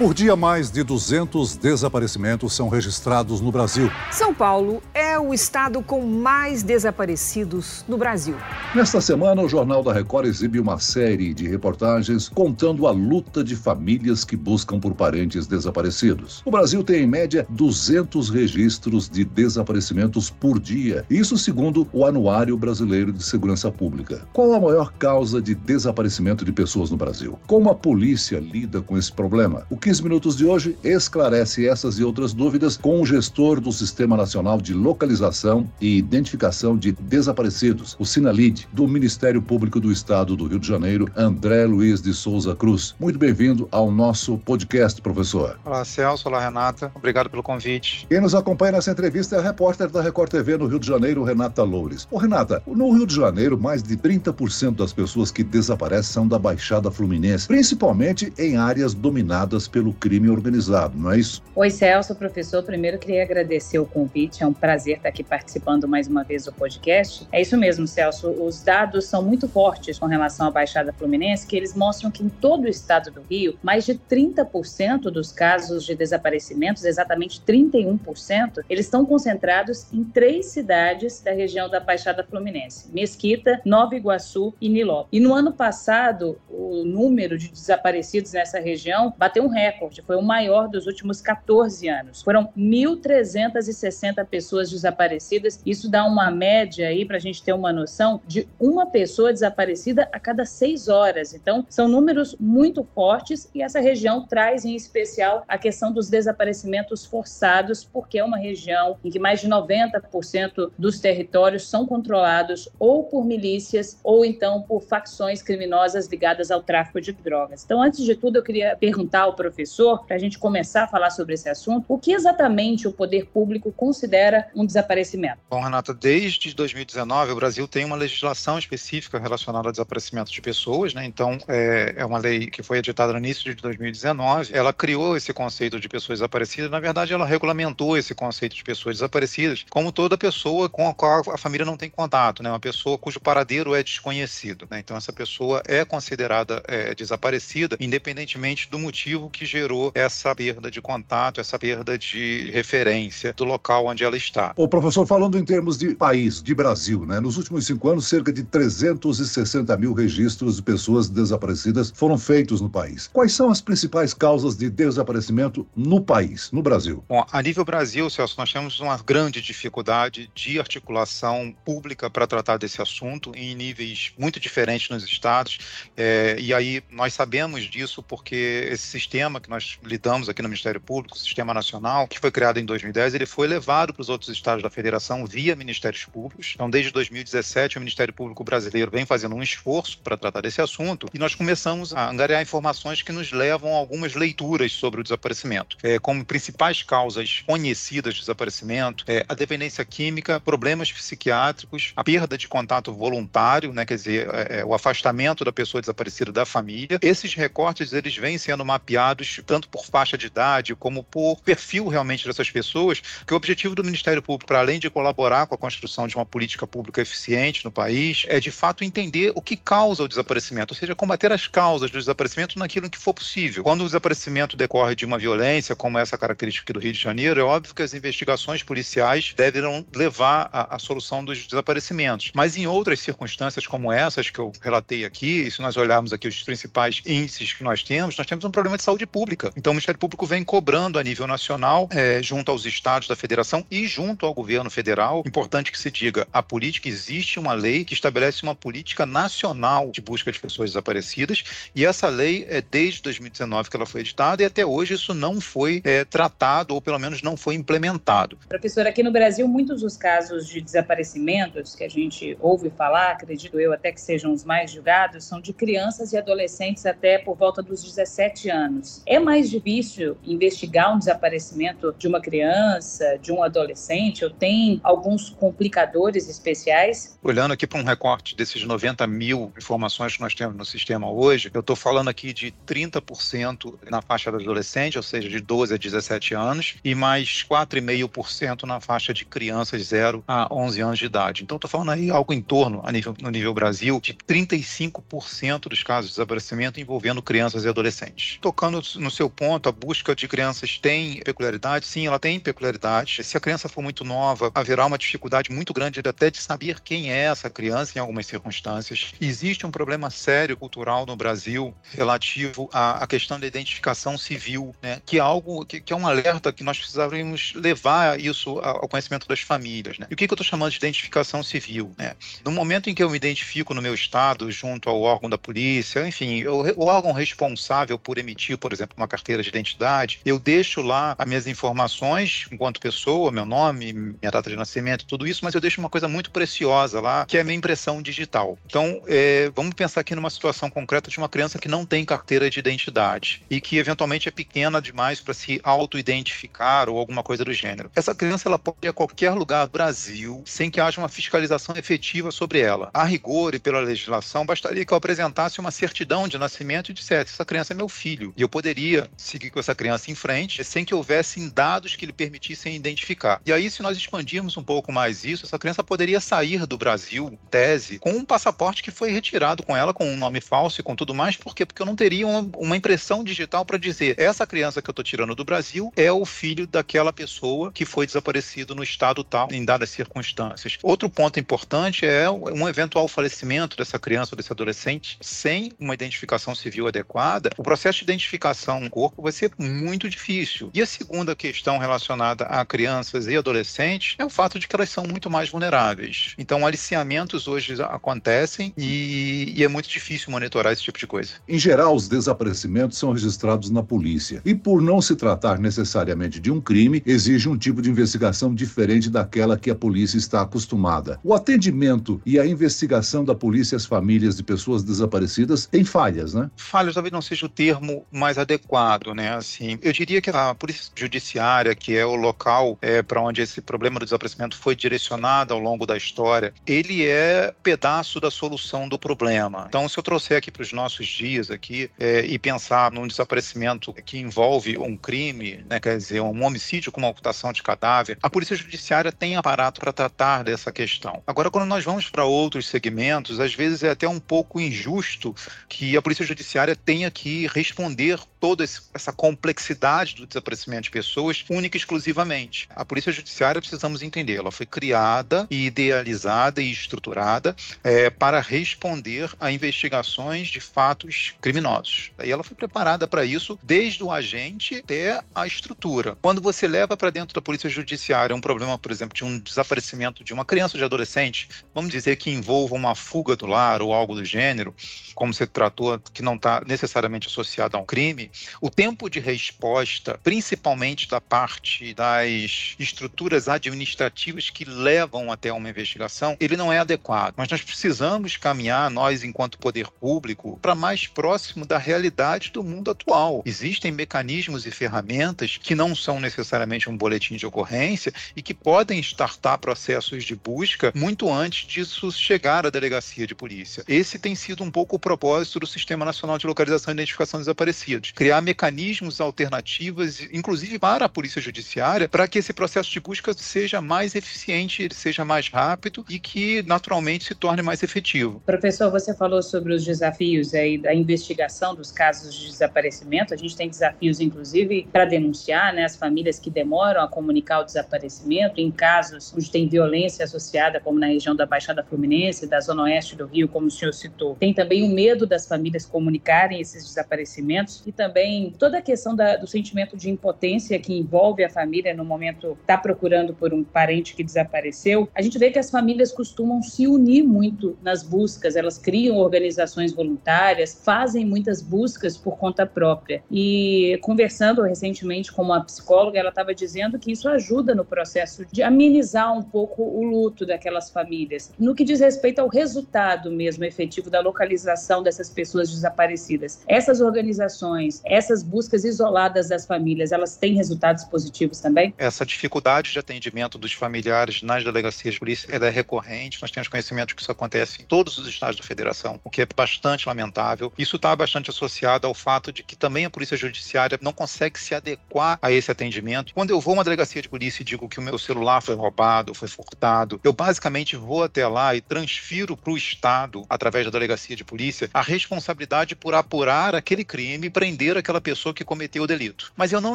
Por dia, mais de 200 desaparecimentos são registrados no Brasil. São Paulo é o estado com mais desaparecidos no Brasil. Nesta semana, o Jornal da Record exibe uma série de reportagens contando a luta de famílias que buscam por parentes desaparecidos. O Brasil tem, em média, 200 registros de desaparecimentos por dia. Isso segundo o Anuário Brasileiro de Segurança Pública. Qual a maior causa de desaparecimento de pessoas no Brasil? Como a polícia lida com esse problema? O que 15 Minutos de hoje esclarece essas e outras dúvidas com o gestor do Sistema Nacional de Localização e Identificação de Desaparecidos, o Sinalid, do Ministério Público do Estado do Rio de Janeiro, André Luiz de Souza Cruz. Muito bem-vindo ao nosso podcast, professor. Olá, Celso. Olá, Renata. Obrigado pelo convite. Quem nos acompanha nessa entrevista é a repórter da Record TV no Rio de Janeiro, Renata Loures. Ô, Renata, no Rio de Janeiro, mais de 30% das pessoas que desaparecem são da Baixada Fluminense, principalmente em áreas dominadas pelo pelo crime organizado, não é isso? Oi, Celso, professor. Primeiro queria agradecer o convite. É um prazer estar aqui participando mais uma vez do podcast. É isso mesmo, Celso. Os dados são muito fortes com relação à Baixada Fluminense, que eles mostram que em todo o estado do Rio, mais de 30% dos casos de desaparecimentos, exatamente 31%, eles estão concentrados em três cidades da região da Baixada Fluminense: Mesquita, Nova Iguaçu e Niló. E no ano passado, o número de desaparecidos nessa região bateu um recorde, foi o maior dos últimos 14 anos. Foram 1.360 pessoas desaparecidas. Isso dá uma média aí, para a gente ter uma noção, de uma pessoa desaparecida a cada seis horas. Então, são números muito fortes e essa região traz em especial a questão dos desaparecimentos forçados, porque é uma região em que mais de 90% dos territórios são controlados ou por milícias ou então por facções criminosas ligadas ao tráfico de drogas. Então, antes de tudo, eu queria perguntar ao professor professor, para a gente começar a falar sobre esse assunto, o que exatamente o poder público considera um desaparecimento? Bom, Renata, desde 2019 o Brasil tem uma legislação específica relacionada ao desaparecimento de pessoas, né? Então, é, é uma lei que foi editada no início de 2019. Ela criou esse conceito de pessoas desaparecidas. Na verdade, ela regulamentou esse conceito de pessoas desaparecidas como toda pessoa com a qual a família não tem contato, né? Uma pessoa cujo paradeiro é desconhecido, né? Então, essa pessoa é considerada é, desaparecida, independentemente do motivo que gerou essa perda de contato, essa perda de referência do local onde ela está. O professor, falando em termos de país, de Brasil, né? Nos últimos cinco anos, cerca de 360 mil registros de pessoas desaparecidas foram feitos no país. Quais são as principais causas de desaparecimento no país, no Brasil? Bom, a nível Brasil, Celso, nós temos uma grande dificuldade de articulação pública para tratar desse assunto em níveis muito diferentes nos estados. É, e aí nós sabemos disso porque esse sistema que nós lidamos aqui no Ministério Público, o Sistema Nacional, que foi criado em 2010, ele foi levado para os outros estados da federação via Ministérios Públicos. Então, desde 2017, o Ministério Público brasileiro vem fazendo um esforço para tratar desse assunto e nós começamos a angariar informações que nos levam a algumas leituras sobre o desaparecimento. É, como principais causas conhecidas de desaparecimento, é, a dependência química, problemas psiquiátricos, a perda de contato voluntário, né, quer dizer, é, é o afastamento da pessoa desaparecida da família. Esses recortes, eles vêm sendo mapeados tanto por faixa de idade como por perfil realmente dessas pessoas, que o objetivo do Ministério Público, para além de colaborar com a construção de uma política pública eficiente no país, é de fato entender o que causa o desaparecimento, ou seja, combater as causas do desaparecimento naquilo que for possível. Quando o desaparecimento decorre de uma violência, como essa característica aqui do Rio de Janeiro, é óbvio que as investigações policiais deverão levar à, solução dos desaparecimentos. Mas em outras circunstâncias como essas que eu relatei aqui, se nós olharmos aqui os principais índices que nós temos, nós temos um problema de saúde pública. Então, o Ministério Público vem cobrando a nível nacional, é, junto aos estados da federação e junto ao governo federal. Importante que se diga: a política existe uma lei que estabelece uma política nacional de busca de pessoas desaparecidas, e essa lei é desde 2019 que ela foi editada e até hoje isso não foi é, tratado ou pelo menos não foi implementado. Professor, aqui no Brasil, muitos dos casos de desaparecimentos que a gente ouve falar, acredito eu até que sejam os mais julgados, são de crianças e adolescentes até por volta dos 17 anos. É mais difícil investigar um desaparecimento de uma criança, de um adolescente, ou tem alguns complicadores especiais? Olhando aqui para um recorte desses 90 mil informações que nós temos no sistema hoje, eu estou falando aqui de 30% na faixa do adolescente, ou seja, de 12 a 17 anos, e mais 4,5% na faixa de crianças 0 a 11 anos de idade. Então, estou falando aí algo em torno, a nível, no nível Brasil, de 35% dos casos de desaparecimento envolvendo crianças e adolescentes. Tocando no seu ponto, a busca de crianças tem peculiaridade? Sim, ela tem peculiaridade. Se a criança for muito nova, haverá uma dificuldade muito grande até de saber quem é essa criança em algumas circunstâncias. Existe um problema sério cultural no Brasil relativo à, à questão da identificação civil, né? que é algo que, que, é um alerta que nós precisaríamos levar isso ao conhecimento das famílias. Né? E o que, que eu estou chamando de identificação civil? Né? No momento em que eu me identifico no meu estado junto ao órgão da polícia, enfim, o, o órgão responsável por emitir, por exemplo, uma carteira de identidade, eu deixo lá as minhas informações enquanto pessoa, meu nome, minha data de nascimento, tudo isso, mas eu deixo uma coisa muito preciosa lá, que é a minha impressão digital. Então, é, vamos pensar aqui numa situação concreta de uma criança que não tem carteira de identidade e que eventualmente é pequena demais para se auto-identificar ou alguma coisa do gênero. Essa criança ela pode ir a qualquer lugar do Brasil sem que haja uma fiscalização efetiva sobre ela. A rigor e pela legislação, bastaria que eu apresentasse uma certidão de nascimento e dissesse: essa criança é meu filho. E eu poderia seguir com essa criança em frente sem que houvessem dados que lhe permitissem identificar. E aí, se nós expandirmos um pouco mais isso, essa criança poderia sair do Brasil, tese, com um passaporte que foi retirado com ela, com um nome falso e com tudo mais. Por quê? Porque eu não teria uma, uma impressão digital para dizer: essa criança que eu estou tirando do Brasil é o filho daquela pessoa que foi desaparecido no estado tal, em dadas circunstâncias. Outro ponto importante é um eventual falecimento dessa criança ou desse adolescente sem uma identificação civil adequada, o processo de identificação do corpo vai ser muito difícil. E a segunda questão relacionada a crianças e adolescentes é o fato de que elas são muito mais vulneráveis. Então, aliciamentos hoje acontecem e, e é muito difícil monitorar esse tipo de coisa. Em geral, os desaparecimentos são registrados na polícia. E por não se tratar necessariamente de um crime, exige um tipo de investigação diferente daquela que a polícia está acostumada. O atendimento e a investigação da polícia às famílias de pessoas desaparecidas tem falhas, né? Falhas talvez não seja o termo mais adequado, né? Assim, eu diria que a polícia judiciária, que é o local é, para onde esse problema do desaparecimento foi direcionado ao longo da história, ele é pedaço da solução do problema. Então, se eu trouxer aqui para os nossos dias aqui é, e pensar num desaparecimento que envolve um crime, né, quer dizer, um homicídio com uma ocultação de cadáver, a polícia judiciária tem aparato para tratar dessa questão. Agora, quando nós vamos para outros segmentos, às vezes é até um pouco injusto que a polícia judiciária tenha que responder toda essa complexidade do desaparecimento de pessoas única e exclusivamente. A polícia judiciária precisamos entender, ela foi criada, idealizada e estruturada é, para responder a investigações de fatos criminosos. E ela foi preparada para isso desde o agente até a estrutura. Quando você leva para dentro da polícia judiciária um problema, por exemplo, de um desaparecimento de uma criança ou de adolescente, vamos dizer que envolva uma fuga do lar ou algo do gênero, como você tratou, que não está necessariamente associado a um crime, o tempo de resposta, principalmente da parte das estruturas administrativas que levam até uma investigação, ele não é adequado. Mas nós precisamos caminhar, nós, enquanto poder público, para mais próximo da realidade do mundo atual. Existem mecanismos e ferramentas que não são necessariamente um boletim de ocorrência e que podem startar processos de busca muito antes disso chegar à delegacia de polícia. Esse tem sido um pouco o propósito do Sistema Nacional de Localização e Identificação de Desaparecidos. Criar mecanismos alternativos, inclusive para a Polícia Judiciária, para que esse processo de busca seja mais eficiente, seja mais rápido e que naturalmente se torne mais efetivo. Professor, você falou sobre os desafios aí da investigação dos casos de desaparecimento. A gente tem desafios, inclusive, para denunciar né, as famílias que demoram a comunicar o desaparecimento em casos onde tem violência associada, como na região da Baixada Fluminense, da Zona Oeste do Rio, como o senhor citou. Tem também o medo das famílias comunicarem esses desaparecimentos e também toda a questão da, do sentimento de impotência que envolve a família no momento está procurando por um parente que desapareceu. A gente vê que as famílias costumam se unir muito nas buscas, elas criam organizações voluntárias, fazem muitas buscas por conta própria. E conversando recentemente com uma psicóloga, ela estava dizendo que isso ajuda no processo de amenizar um pouco o luto daquelas famílias. No que diz respeito ao resultado mesmo efetivo da localização dessas pessoas desaparecidas, essas organizações Essas buscas isoladas das famílias, elas têm resultados positivos também? Essa dificuldade de atendimento dos familiares nas delegacias de polícia é recorrente. Nós temos conhecimento que isso acontece em todos os estados da federação, o que é bastante lamentável. Isso está bastante associado ao fato de que também a polícia judiciária não consegue se adequar a esse atendimento. Quando eu vou a uma delegacia de polícia e digo que o meu celular foi roubado, foi furtado, eu basicamente vou até lá e transfiro para o Estado, através da delegacia de polícia, a responsabilidade por apurar aquele crime e prender aquela pessoa que cometeu o delito. Mas eu não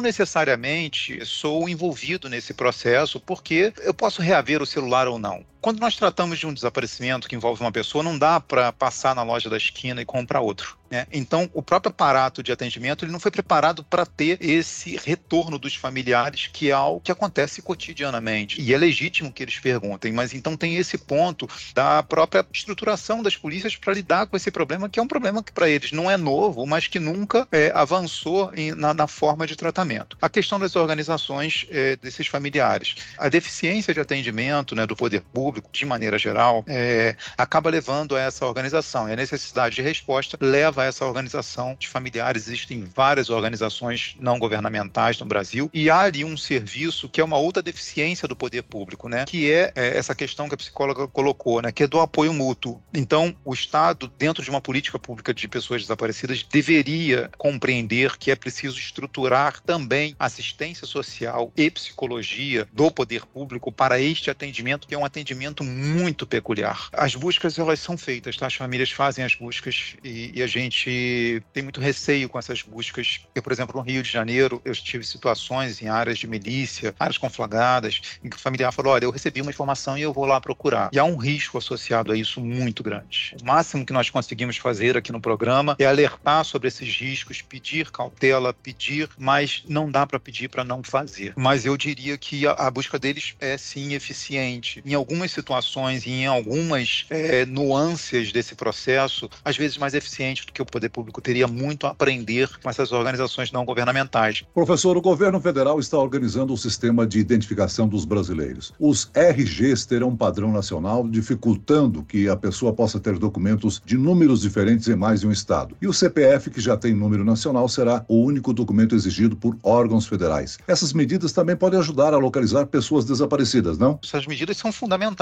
necessariamente sou envolvido nesse processo porque eu posso reaver o celular ou não. Quando nós tratamos de um desaparecimento que envolve uma pessoa, não dá para passar na loja da esquina e comprar outro. Né? Então, o próprio aparato de atendimento ele não foi preparado para ter esse retorno dos familiares, que é algo que acontece cotidianamente. E é legítimo que eles perguntem, mas então tem esse ponto da própria estruturação das polícias para lidar com esse problema, que é um problema que para eles não é novo, mas que nunca é, avançou em, na, na, forma de tratamento. A questão das organizações é, desses familiares. A deficiência de atendimento né, do poder público público, de maneira geral, é, acaba levando a essa organização. E a necessidade de resposta leva a essa organização de familiares. Existem várias organizações não governamentais no Brasil e há ali um serviço que é uma outra deficiência do poder público, né? Que é, é essa questão que a psicóloga colocou, né? Que é do apoio mútuo. Então, o Estado, dentro de uma política pública de pessoas desaparecidas, deveria compreender que é preciso estruturar também assistência social e psicologia do poder público para este atendimento, que é um atendimento muito peculiar. As buscas elas são feitas, tá? As famílias fazem as buscas e, e, a gente tem muito receio com essas buscas. Eu, por exemplo, no Rio de Janeiro, eu tive situações em áreas de milícia, áreas conflagradas, em que o familiar falou: olha, eu recebi uma informação e eu vou lá procurar. E há um risco associado a isso muito grande. O máximo que nós conseguimos fazer aqui no programa é alertar sobre esses riscos, pedir cautela, pedir, mas não dá para pedir para não fazer. Mas eu diria que a, a busca deles é sim eficiente. Em algumas situações e em algumas é, nuances desse processo, às vezes mais eficiente do que o poder público teria muito a aprender com essas organizações não governamentais. Professor, o governo federal está organizando o sistema de identificação dos brasileiros. Os RGs terão um padrão nacional, dificultando que a pessoa possa ter documentos de números diferentes em mais de um estado. E o CPF, que já tem número nacional, será o único documento exigido por órgãos federais. Essas medidas também podem ajudar a localizar pessoas desaparecidas, não? Essas medidas são fundamentais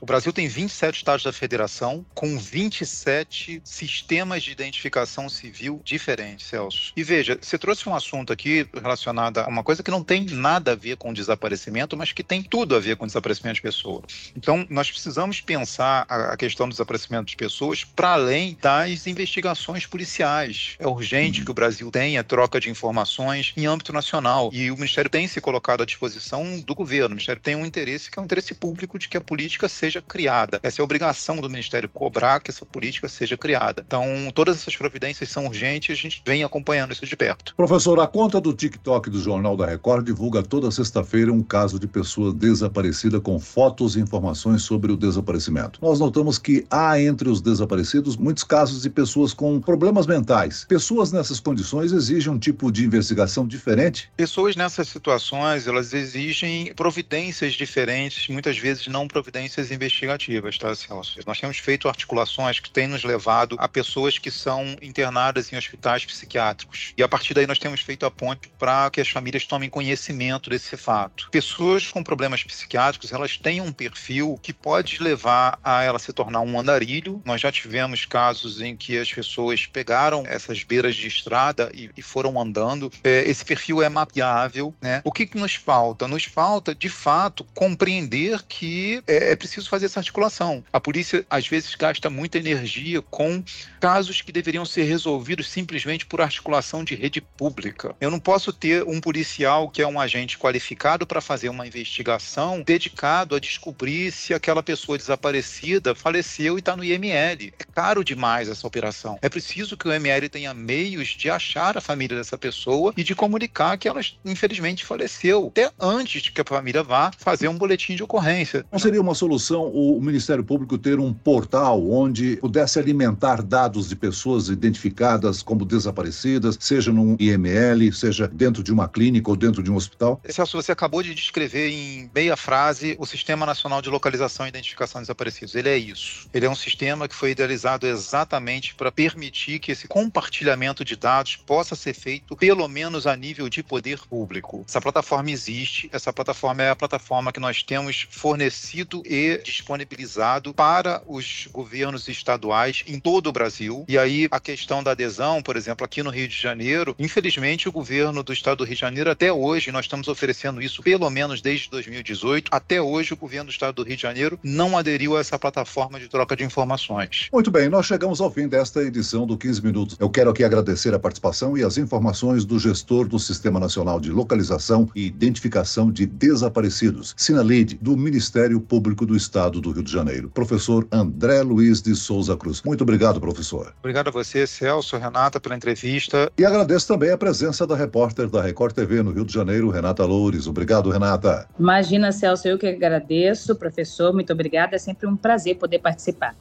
O Brasil tem 27 estados da federação com 27 sistemas de identificação civil diferentes, Celso. E veja, você trouxe um assunto aqui relacionado a uma coisa que não tem nada a ver com desaparecimento, mas que tem tudo a ver com desaparecimento de pessoas. Então, nós precisamos pensar a questão do desaparecimento de pessoas para além das investigações policiais. É urgente que o Brasil tenha troca de informações em âmbito nacional e o Ministério tem se colocado à disposição do governo. O Ministério tem um interesse que é um interesse público de que a política seja criada. Essa é a obrigação do Ministério cobrar que essa política seja criada. Então, todas essas providências são urgentes e a gente vem acompanhando isso de perto. Professor, a conta do TikTok do Jornal da Record divulga toda sexta-feira um caso de pessoa desaparecida com fotos e informações sobre o desaparecimento. Nós notamos que há entre os desaparecidos muitos casos de pessoas com problemas mentais. Pessoas nessas condições exigem um tipo de investigação diferente? Pessoas nessas situações, elas exigem providências diferentes, muitas vezes não providências providências investigativas, tá, Celso? Nós temos feito articulações que têm nos levado a pessoas que são internadas em hospitais psiquiátricos. E a partir daí nós temos feito a ponte para que as famílias tomem conhecimento desse fato. Pessoas com problemas psiquiátricos, elas têm um perfil que pode levar a ela se tornar um andarilho. Nós já tivemos casos em que as pessoas pegaram essas beiras de estrada e, e foram andando. É, esse perfil é mapeável, né? O que, que nos falta? Nos falta, de fato, compreender que é, é preciso fazer essa articulação. A polícia, às vezes, gasta muita energia com casos que deveriam ser resolvidos simplesmente por articulação de rede pública. Eu não posso ter um policial que é um agente qualificado para fazer uma investigação dedicado a descobrir se aquela pessoa desaparecida faleceu e está no IML. É caro demais essa operação. É preciso que o IML tenha meios de achar a família dessa pessoa e de comunicar que ela, infelizmente, faleceu, até antes de que a família vá fazer um boletim de ocorrência. Não seria seria uma solução o Ministério Público ter um portal onde pudesse alimentar dados de pessoas identificadas como desaparecidas, seja num IML, seja dentro de uma clínica ou dentro de um hospital? Celso, você acabou de descrever em meia frase o Sistema Nacional de Localização e Identificação de Desaparecidos. Ele é isso. Ele é um sistema que foi idealizado exatamente para permitir que esse compartilhamento de dados possa ser feito, pelo menos a nível de poder público. Essa plataforma existe, essa plataforma é a plataforma que nós temos fornecido e disponibilizado para os governos estaduais em todo o Brasil. E aí a questão da adesão, por exemplo, aqui no Rio de Janeiro, infelizmente o governo do estado do Rio de Janeiro até hoje, nós estamos oferecendo isso pelo menos desde 2018, até hoje o governo do estado do Rio de Janeiro não aderiu a essa plataforma de troca de informações. Muito bem, nós chegamos ao fim desta edição do 15 Minutos. Eu quero aqui agradecer a participação e as informações do gestor do Sistema Nacional de Localização e Identificação de Desaparecidos, Sinalide, do Ministério Público do Estado do Rio de Janeiro, professor André Luiz de Souza Cruz. Muito obrigado, professor. Obrigado a você, Celso, Renata, pela entrevista. E agradeço também a presença da repórter da Record TV no Rio de Janeiro, Renata Loures. Obrigado, Renata. Imagina, Celso, eu que agradeço, professor, muito obrigada. É sempre um prazer poder participar.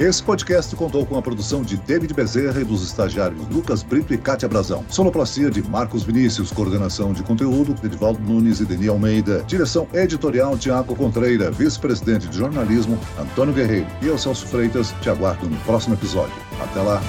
Esse podcast contou com a produção de David Bezerra e dos estagiários Lucas Brito e Cátia Brazão. Sonoplastia de Marcos Vinícius, coordenação de conteúdo Edvaldo Nunes e Deni Almeida. Direção editorial Tiago Contreira, vice-presidente de jornalismo Antônio Guerreiro. E eu, Celso Freitas, te aguardo no próximo episódio. Até lá!